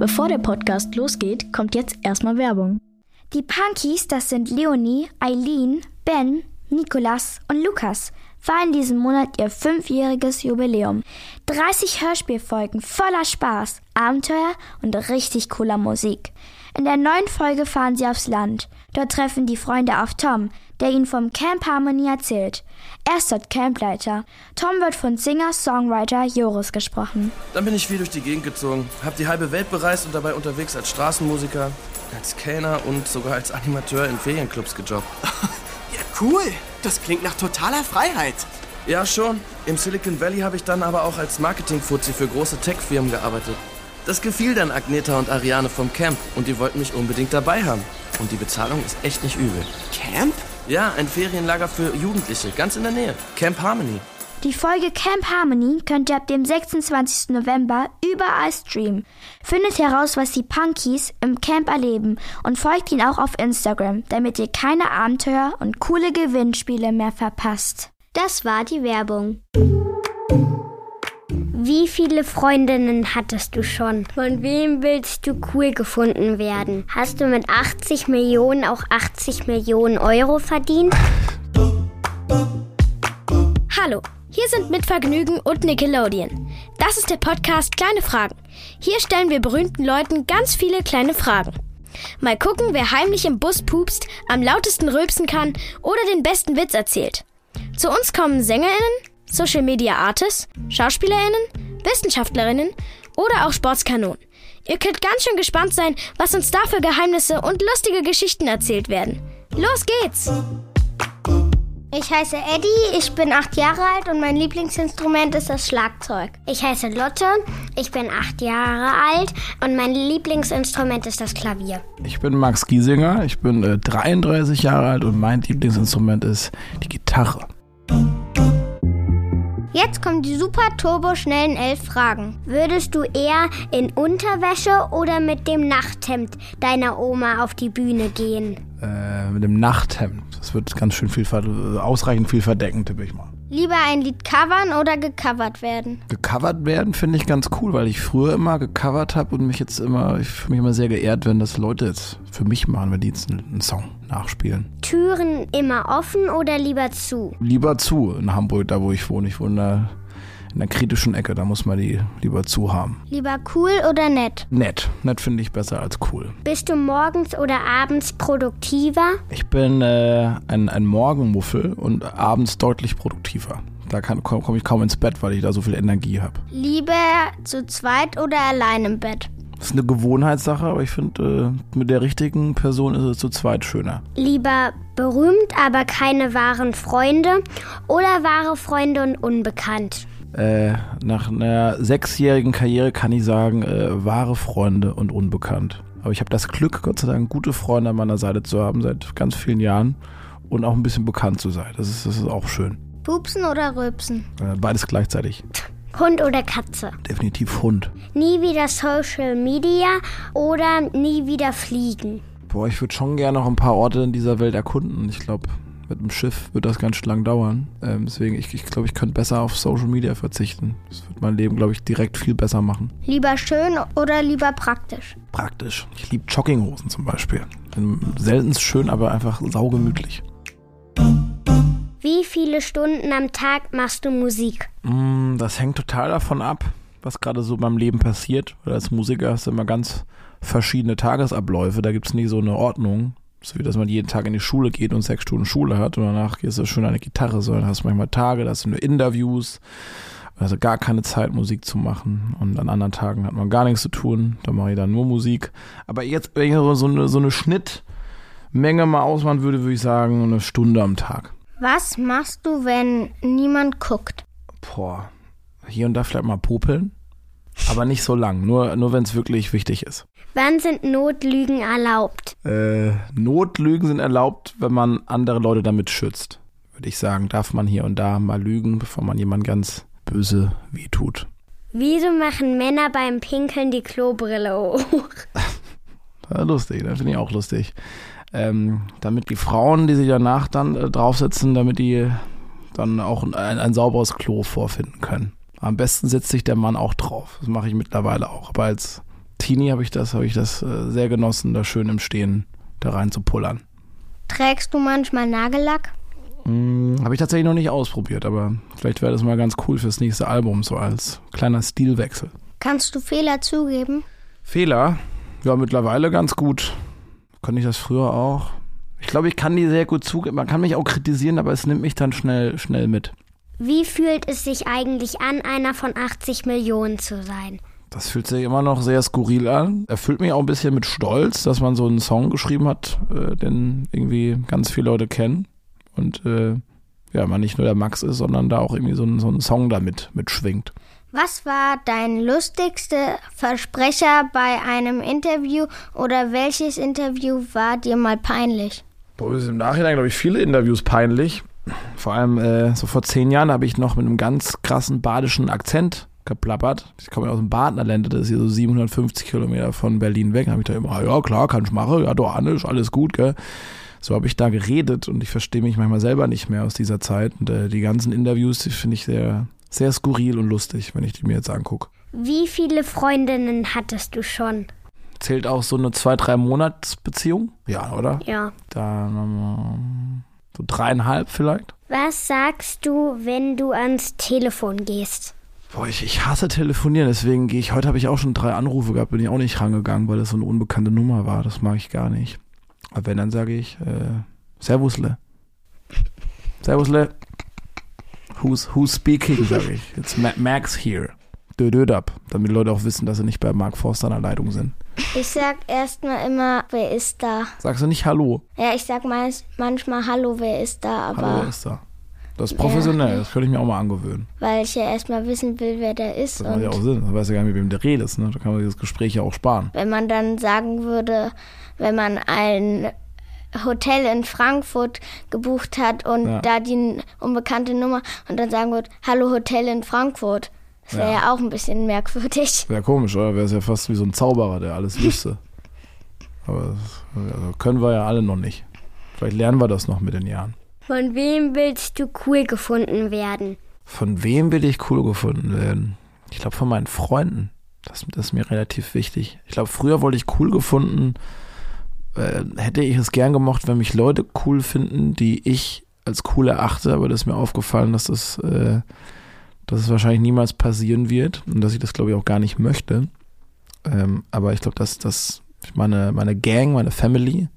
Bevor der Podcast losgeht, kommt jetzt erstmal Werbung. Die Punkies, das sind Leonie, Eileen, Ben, Nikolas und Lukas, feiern diesen Monat ihr fünfjähriges Jubiläum. 30 Hörspielfolgen voller Spaß, Abenteuer und richtig cooler Musik. In der neuen Folge fahren sie aufs Land. Dort treffen die Freunde auf Tom, der ihnen vom Camp Harmony erzählt. Er ist dort Campleiter. Tom wird von Singer-Songwriter Joris gesprochen. Dann bin ich viel durch die Gegend gezogen, hab die halbe Welt bereist und dabei unterwegs als Straßenmusiker, als Kellner und sogar als Animateur in Ferienclubs gejobbt. Cool. Das klingt nach totaler Freiheit. Ja, schon. Im Silicon Valley habe ich dann aber auch als Marketing-Fuzzi für große Tech-Firmen gearbeitet. Das gefiel dann Agneta und Ariane vom Camp und die wollten mich unbedingt dabei haben. Und die Bezahlung ist echt nicht übel. Camp? Ja, ein Ferienlager für Jugendliche, ganz in der Nähe. Camp Harmony. Die Folge Camp Harmony könnt ihr ab dem 26. November überall streamen. Findet heraus, was die Punkies im Camp erleben und folgt ihnen auch auf Instagram, damit ihr keine Abenteuer und coole Gewinnspiele mehr verpasst. Das war die Werbung. Wie viele Freundinnen hattest du schon? Von wem willst du cool gefunden werden? Hast du mit 80 Millionen auch 80 Millionen Euro verdient? Hallo, hier sind mit Vergnügen und Nickelodeon. Das ist der Podcast Kleine Fragen. Hier stellen wir berühmten Leuten ganz viele kleine Fragen. Mal gucken, wer heimlich im Bus pupst, am lautesten rülpsen kann oder den besten Witz erzählt. Zu uns kommen SängerInnen, Social Media Artists, SchauspielerInnen, Wissenschaftlerinnen oder auch Sportskanonen. Ihr könnt ganz schön gespannt sein, was uns da für Geheimnisse und lustige Geschichten erzählt werden. Los geht's! Ich heiße Eddie, ich bin acht Jahre alt und mein Lieblingsinstrument ist das Schlagzeug. Ich heiße Lotte, ich bin acht Jahre alt und mein Lieblingsinstrument ist das Klavier. Ich bin Max Giesinger, ich bin äh, 33 Jahre alt und mein Lieblingsinstrument ist die Gitarre. Jetzt kommen die super turbo schnellen elf Fragen. Würdest du eher in Unterwäsche oder mit dem Nachthemd deiner Oma auf die Bühne gehen? Äh, mit dem Nachthemd. Das wird ganz schön viel, ver- ausreichend viel verdecken, tippe ich mal. Lieber ein Lied covern oder gecovert werden? Gecovert werden finde ich ganz cool, weil ich früher immer gecovert habe und mich jetzt immer, ich fühle mich immer sehr geehrt, wenn das Leute jetzt für mich machen, wenn die jetzt einen, einen Song nachspielen. Türen immer offen oder lieber zu? Lieber zu in Hamburg, da wo ich wohne. Ich wohne da in der kritischen Ecke, da muss man die lieber zu haben. Lieber cool oder nett? Nett. Nett finde ich besser als cool. Bist du morgens oder abends produktiver? Ich bin äh, ein, ein Morgenmuffel und abends deutlich produktiver. Da komme komm ich kaum ins Bett, weil ich da so viel Energie habe. Lieber zu zweit oder allein im Bett? Das ist eine Gewohnheitssache, aber ich finde, äh, mit der richtigen Person ist es zu zweit schöner. Lieber berühmt, aber keine wahren Freunde oder wahre Freunde und unbekannt? Äh, nach einer sechsjährigen Karriere kann ich sagen, äh, wahre Freunde und unbekannt. Aber ich habe das Glück, Gott sei Dank, gute Freunde an meiner Seite zu haben seit ganz vielen Jahren und auch ein bisschen bekannt zu sein. Das ist, das ist auch schön. Pupsen oder rülpsen? Äh, beides gleichzeitig. Hund oder Katze? Definitiv Hund. Nie wieder Social Media oder nie wieder fliegen? Boah, ich würde schon gerne noch ein paar Orte in dieser Welt erkunden. Ich glaube, mit dem Schiff wird das ganz schön lang dauern. Ähm, deswegen, ich, ich glaube, ich könnte besser auf Social Media verzichten. Das wird mein Leben, glaube ich, direkt viel besser machen. Lieber schön oder lieber praktisch? Praktisch. Ich liebe Jogginghosen zum Beispiel. Selten schön, aber einfach saugemütlich. Wie viele Stunden am Tag machst du Musik? Mm, das hängt total davon ab, was gerade so beim Leben passiert. Weil als Musiker hast du immer ganz verschiedene Tagesabläufe. Da gibt es nie so eine Ordnung. So wie, dass man jeden Tag in die Schule geht und sechs Stunden Schule hat und danach gehst du schön an die Gitarre, sondern hast manchmal Tage, da hast du nur Interviews, also gar keine Zeit, Musik zu machen. Und an anderen Tagen hat man gar nichts zu tun, da mache ich dann nur Musik. Aber jetzt, wenn ich so eine, so eine Schnittmenge mal ausmachen würde, würde ich sagen, eine Stunde am Tag. Was machst du, wenn niemand guckt? Boah, hier und da vielleicht mal popeln. Aber nicht so lang, nur, nur wenn es wirklich wichtig ist. Wann sind Notlügen erlaubt? Äh, Notlügen sind erlaubt, wenn man andere Leute damit schützt. Würde ich sagen, darf man hier und da mal lügen, bevor man jemand ganz böse wehtut. Wieso machen Männer beim Pinkeln die Klobrille hoch? Lustig, das finde ich auch lustig. Ähm, damit die Frauen, die sich danach dann äh, draufsetzen, damit die dann auch ein, ein sauberes Klo vorfinden können. Am besten setzt sich der Mann auch drauf. Das mache ich mittlerweile auch. Aber als Teenie habe ich das, habe ich das äh, sehr genossen, da schön im Stehen da rein zu pullern. Trägst du manchmal Nagellack? Hm, habe ich tatsächlich noch nicht ausprobiert, aber vielleicht wäre das mal ganz cool fürs nächste Album, so als kleiner Stilwechsel. Kannst du Fehler zugeben? Fehler? Ja, mittlerweile ganz gut. Kann ich das früher auch? Ich glaube, ich kann die sehr gut zugeben. Man kann mich auch kritisieren, aber es nimmt mich dann schnell, schnell mit. Wie fühlt es sich eigentlich an, einer von 80 Millionen zu sein? Das fühlt sich immer noch sehr skurril an. Erfüllt mich auch ein bisschen mit Stolz, dass man so einen Song geschrieben hat, äh, den irgendwie ganz viele Leute kennen. Und äh, ja, man nicht nur der Max ist, sondern da auch irgendwie so ein, so ein Song damit mitschwingt. Was war dein lustigster Versprecher bei einem Interview oder welches Interview war dir mal peinlich? Boah, im Nachhinein, glaube ich, viele Interviews peinlich. Vor allem äh, so vor zehn Jahren habe ich noch mit einem ganz krassen badischen Akzent geplappert. Ich komme ja aus dem Badnerländer, das ist hier so 750 Kilometer von Berlin weg. Da habe ich da immer, ja klar, kann ich machen, ja ist alles gut, gell. So habe ich da geredet und ich verstehe mich manchmal selber nicht mehr aus dieser Zeit. Und äh, die ganzen Interviews, die finde ich sehr, sehr skurril und lustig, wenn ich die mir jetzt angucke. Wie viele Freundinnen hattest du schon? Zählt auch so eine zwei, drei Monatsbeziehung? Ja, oder? Ja. Da so dreieinhalb vielleicht. Was sagst du, wenn du ans Telefon gehst? Boah, ich, ich hasse telefonieren, deswegen gehe ich, heute habe ich auch schon drei Anrufe gehabt, bin ich auch nicht rangegangen, weil das so eine unbekannte Nummer war. Das mag ich gar nicht. Aber wenn, dann sage ich, äh, Servusle. Servusle. Who's, who's speaking, sage ich. It's Max here. Dödöd ab, damit Leute auch wissen, dass sie nicht bei Mark Forster an der Leitung sind. Ich sag erstmal immer, wer ist da? Sagst du nicht Hallo? Ja, ich sag manchmal Hallo, wer ist da, aber. Hallo, wer ist da? Das ist professionell, das könnte ich mir auch mal angewöhnen. Weil ich ja erstmal wissen will, wer der ist. Das macht ja auch Sinn. Du weißt ja gar nicht, mit wem der redest. Ne? Da kann man dieses Gespräch ja auch sparen. Wenn man dann sagen würde, wenn man ein Hotel in Frankfurt gebucht hat und ja. da die unbekannte Nummer und dann sagen wird, hallo Hotel in Frankfurt. Das wäre ja. ja. auch ein bisschen merkwürdig. Wäre komisch, oder? Wäre es ja fast wie so ein Zauberer, der alles wüsste. Aber das also können wir ja alle noch nicht. Vielleicht lernen wir das noch mit den Jahren. Von wem willst du cool gefunden werden? Von wem will ich cool gefunden werden? Ich glaube von meinen Freunden. Das, das ist mir relativ wichtig. Ich glaube, früher wollte ich cool gefunden, äh, hätte ich es gern gemocht, wenn mich Leute cool finden, die ich als cool erachte, aber das ist mir aufgefallen, dass das, äh, dass es wahrscheinlich niemals passieren wird und dass ich das, glaube ich, auch gar nicht möchte. Ähm, aber ich glaube, dass, dass meine, meine Gang, meine Family,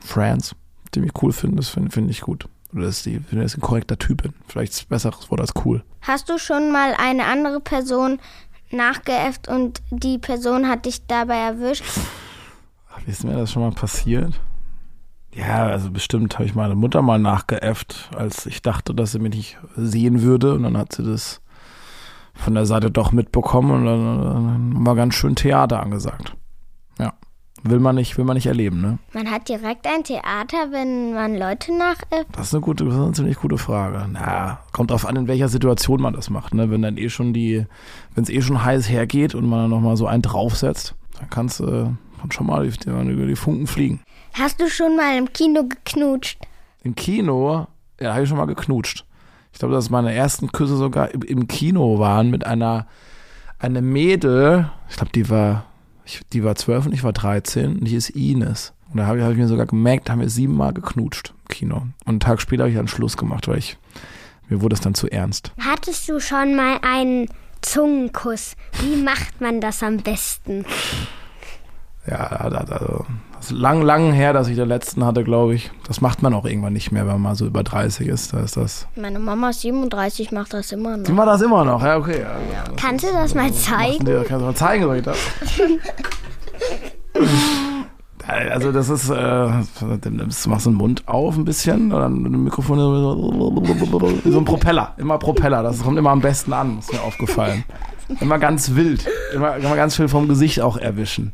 Friends, die mich cool finden, das finde find ich gut. Oder dass die, wenn ich ein korrekter Typ bin. Vielleicht ist ein besseres Wort als cool. Hast du schon mal eine andere Person nachgeäfft und die Person hat dich dabei erwischt? Wie ist mir das schon mal passiert? Ja, also bestimmt habe ich meine Mutter mal nachgeäfft, als ich dachte, dass sie mich nicht sehen würde. Und dann hat sie das von der Seite doch mitbekommen und dann, war ganz schön Theater angesagt. Ja. Will man nicht, will man nicht erleben, ne? Man hat direkt ein Theater, wenn man Leute nachäfft. Das ist eine gute, das ist eine ziemlich gute Frage. Na, kommt drauf an, in welcher Situation man das macht, ne? Wenn dann eh schon die, wenn es eh schon heiß hergeht und man dann nochmal so einen draufsetzt, dann kannst du, äh, kann schon mal über die Funken fliegen. Hast du schon mal im Kino geknutscht? Im Kino? Ja, habe ich schon mal geknutscht. Ich glaube, dass meine ersten Küsse sogar im, Kino waren mit einer eine Mädel. Ich glaube, die war ich, die war zwölf und ich war 13 und die ist Ines. Und da habe ich, hab ich mir sogar gemerkt, haben wir siebenmal geknutscht im Kino. Und einen Tag später habe ich dann Schluss gemacht, weil ich mir wurde es dann zu ernst. Hattest du schon mal einen Zungenkuss? Wie macht man das am besten? Ja, also, das ist lang, lang her, dass ich den letzten hatte, glaube ich. Das macht man auch irgendwann nicht mehr, wenn man mal so über 30 ist. Da ist das. Meine Mama 37 macht das immer noch. Sie macht das immer noch, ja, okay. Ja, ja, kannst du das mal zeigen? Dir, kannst du mal zeigen, soll ich das? Also das ist, äh, du machst den Mund auf ein bisschen und dann mit dem Mikrofon so ein Propeller, immer Propeller, das kommt immer am besten an, ist mir aufgefallen. Immer ganz wild. Immer, immer ganz viel vom Gesicht auch erwischen.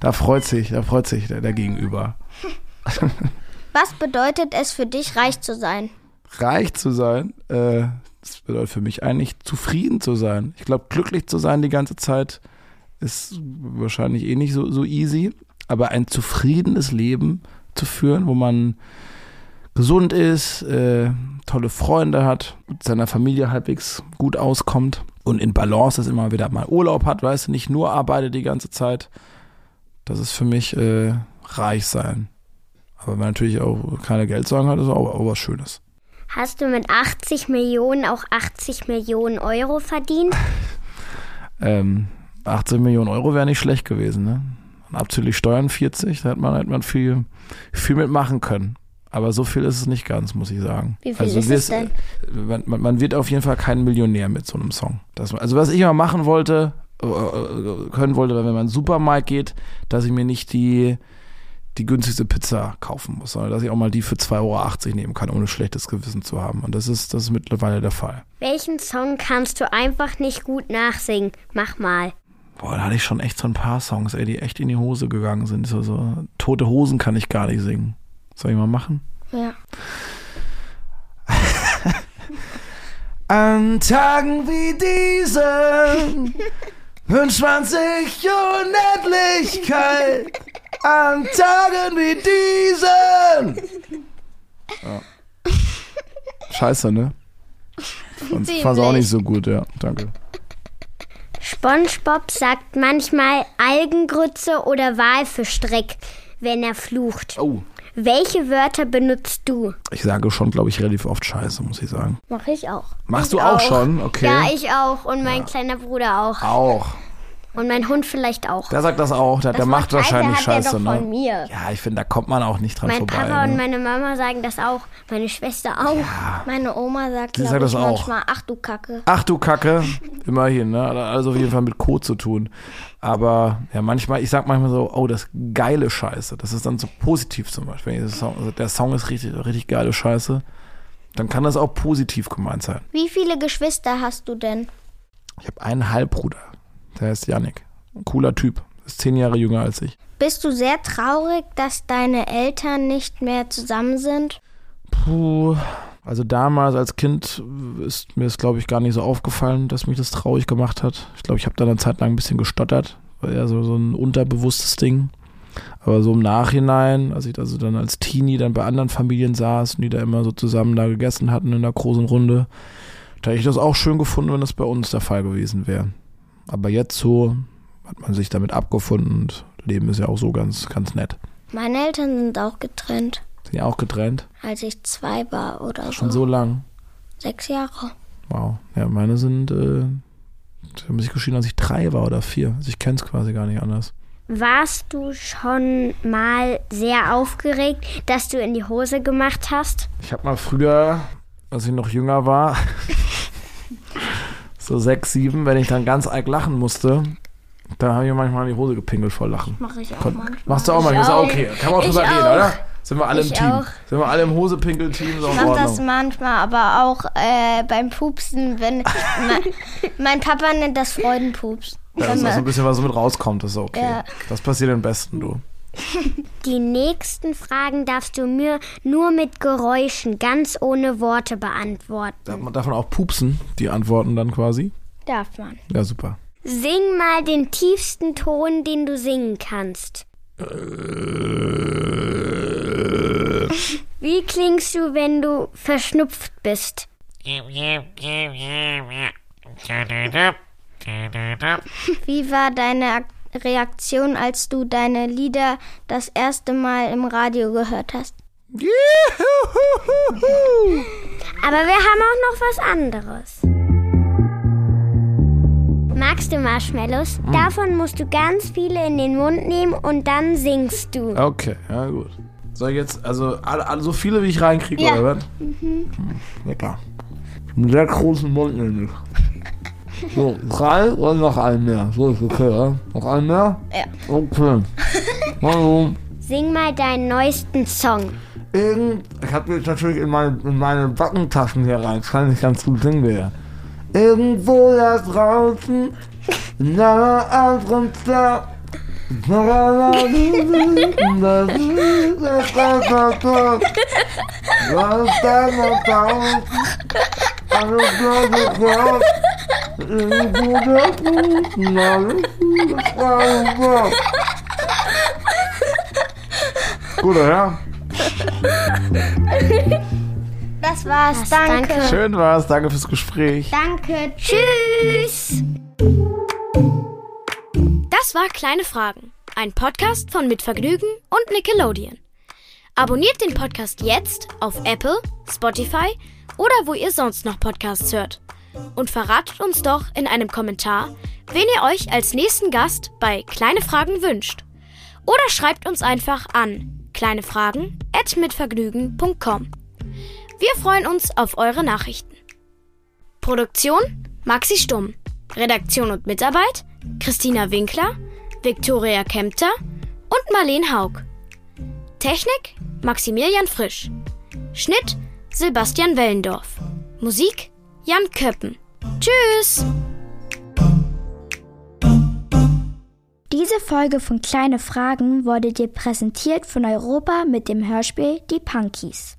Da freut sich, da freut sich der, der Gegenüber. Was bedeutet es für dich, reich zu sein? Reich zu sein? Äh, das bedeutet für mich eigentlich, zufrieden zu sein. Ich glaube, glücklich zu sein die ganze Zeit ist wahrscheinlich eh nicht so, so easy. Aber ein zufriedenes Leben zu führen, wo man gesund ist, äh, tolle Freunde hat, mit seiner Familie halbwegs gut auskommt und in Balance, dass immer wieder mal Urlaub hat, weißt du, nicht nur arbeitet die ganze Zeit. Das ist für mich äh, reich sein. Aber wenn man natürlich auch keine Geldsorgen hat, ist auch, auch was Schönes. Hast du mit 80 Millionen auch 80 Millionen Euro verdient? Ähm, 18 Millionen Euro wäre nicht schlecht gewesen, ne? Und abzüglich Steuern 40, da hätte man, hätte man viel, viel mitmachen können. Aber so viel ist es nicht ganz, muss ich sagen. Wie viel also ist es denn? Man, man, wird auf jeden Fall kein Millionär mit so einem Song. Das, also was ich immer machen wollte, können wollte, wenn man in einen Supermarkt geht, dass ich mir nicht die, die günstigste Pizza kaufen muss, sondern dass ich auch mal die für 2,80 Euro nehmen kann, ohne schlechtes Gewissen zu haben. Und das ist, das ist mittlerweile der Fall. Welchen Song kannst du einfach nicht gut nachsingen? Mach mal. Boah, da hatte ich schon echt so ein paar Songs, ey, die echt in die Hose gegangen sind. So, so tote Hosen kann ich gar nicht singen. Soll ich mal machen? Ja. An Tagen wie diesen wünscht man sich Unendlichkeit. An Tagen wie diesen. Ja. Scheiße, ne? Fand's, fand's auch nicht so gut, ja. Danke. SpongeBob sagt manchmal Algengrütze oder Walfischstreck, wenn er flucht. Oh. Welche Wörter benutzt du? Ich sage schon, glaube ich, relativ oft Scheiße, muss ich sagen. Mach ich auch. Machst du auch, schon? Okay. Ja, ich auch. Und mein kleiner Bruder auch. auch. Und mein Hund vielleicht auch. Der sagt das auch. Der, der macht wahrscheinlich Scheiße, doch ne? von mir. Ja, ich finde, da kommt man auch nicht dran Mein vorbei. Papa ne? und meine Mama sagen das auch. Meine Schwester auch. Meine Oma sagt, glaub sagt ich, das auch. manchmal, ach du Kacke. Ach du Kacke, immerhin, ne? Also auf jeden Fall mit Code zu tun. Aber ja, manchmal, ich sag manchmal so, oh, das geile Scheiße. Das ist dann so positiv zum Beispiel. Wenn ich das Song, also der Song ist richtig, richtig geile Scheiße. Dann kann das auch positiv gemeint sein. Wie viele Geschwister hast du denn? Ich habe einen Halbbruder, der heißt Yannick. Ein cooler Typ. Ist zehn Jahre jünger als ich. Bist du sehr traurig, dass deine Eltern nicht mehr zusammen sind? Puh. Also damals als Kind ist mir es, glaube ich, gar nicht so aufgefallen, dass mich das traurig gemacht hat. Ich glaube, ich habe da eine Zeit lang ein bisschen gestottert. War eher so, so ein unterbewusstes Ding. Aber so im Nachhinein, als ich also dann als Teenie dann bei anderen Familien saß und die da immer so zusammen da gegessen hatten in der großen Runde, da hätte ich das auch schön gefunden, wenn das bei uns der Fall gewesen wäre. Aber jetzt so hat man sich damit abgefunden und Leben ist ja auch so ganz, ganz nett. Meine Eltern sind auch getrennt, Sind ja auch getrennt. als ich zwei war oder Schon so. so lang. Sechs Jahre. Wow. Ja, meine sind, äh, haben sich geschieden, als ich drei war oder vier. Also ich kenne es quasi gar nicht anders. Warst du schon mal sehr aufgeregt, dass du in die Hose gemacht hast? Ich habe mal früher, als ich noch jünger war, so sechs, sieben, wenn ich dann ganz arg lachen musste, dann habe ich manchmal in die Hose gepinkelt vor Lachen. Mache ich auch Kon- manchmal. Machst du auch manchmal? Ist auch okay. Kann man auch drüber reden, oder? Sind wir alle im Ich Team? auch. Sind wir alle im Hosepinkel-Team? Ist Ich in mach das manchmal, aber auch äh, beim Pupsen, wenn mein, mein Papa nennt das Freudenpups. Ja, dass da so ein bisschen was mit rauskommt, ist okay. Ja. Das passiert am besten, du. Die nächsten Fragen darfst du mir nur mit Geräuschen, ganz ohne Worte beantworten. Darf man, darf man auch pupsen, die Antworten dann quasi? Darf man. Ja, super. Sing mal den tiefsten Ton, den du singen kannst. Wie klingst du, wenn du verschnupft bist? Wie war deine Ak- Reaktion, als du deine Lieder das erste Mal im Radio gehört hast? Aber wir haben auch noch was anderes. Magst du Marshmallows? Davon musst du ganz viele in den Mund nehmen und dann singst du. Okay, ja gut. Soll ich jetzt, also alle, so viele wie ich reinkriege, Ja. oder was? Mhm. Ja klar. Einen sehr großen Mund nämlich. So, drei und noch einen mehr. So ist okay, ja? Noch einen mehr? Ja. Okay. Hallo. Sing mal deinen neuesten Song. Irgend, ich habe jetzt natürlich in meine, in meine Backentaschen hier rein. Das kann ich ganz gut singen wieder. Irgendwo da draußen, in einer anderen Stadt. Was ist da noch draußen? Alles Leute raus. Irgendwo da draußen, alles Leute Gut, ja? Das war's. Danke. Schön war's. Danke fürs Gespräch. Danke. Tschüss. Das war Kleine Fragen, ein Podcast von Mitvergnügen und Nickelodeon. Abonniert den Podcast jetzt auf Apple, Spotify oder wo ihr sonst noch Podcasts hört. Und verratet uns doch in einem Kommentar, wen ihr euch als nächsten Gast bei Kleine Fragen wünscht. Oder schreibt uns einfach an kleinefragen@mitvergnügen.com. Wir freuen uns auf eure Nachrichten. Produktion Maxi Stumm. Redaktion und Mitarbeit Christina Winkler, Viktoria Kempter und Marleen Haug. Technik Maximilian Frisch. Schnitt Sebastian Wellendorf. Musik Jan Köppen. Tschüss! Diese Folge von Kleine Fragen wurde dir präsentiert von Europa mit dem Hörspiel Die Punkies.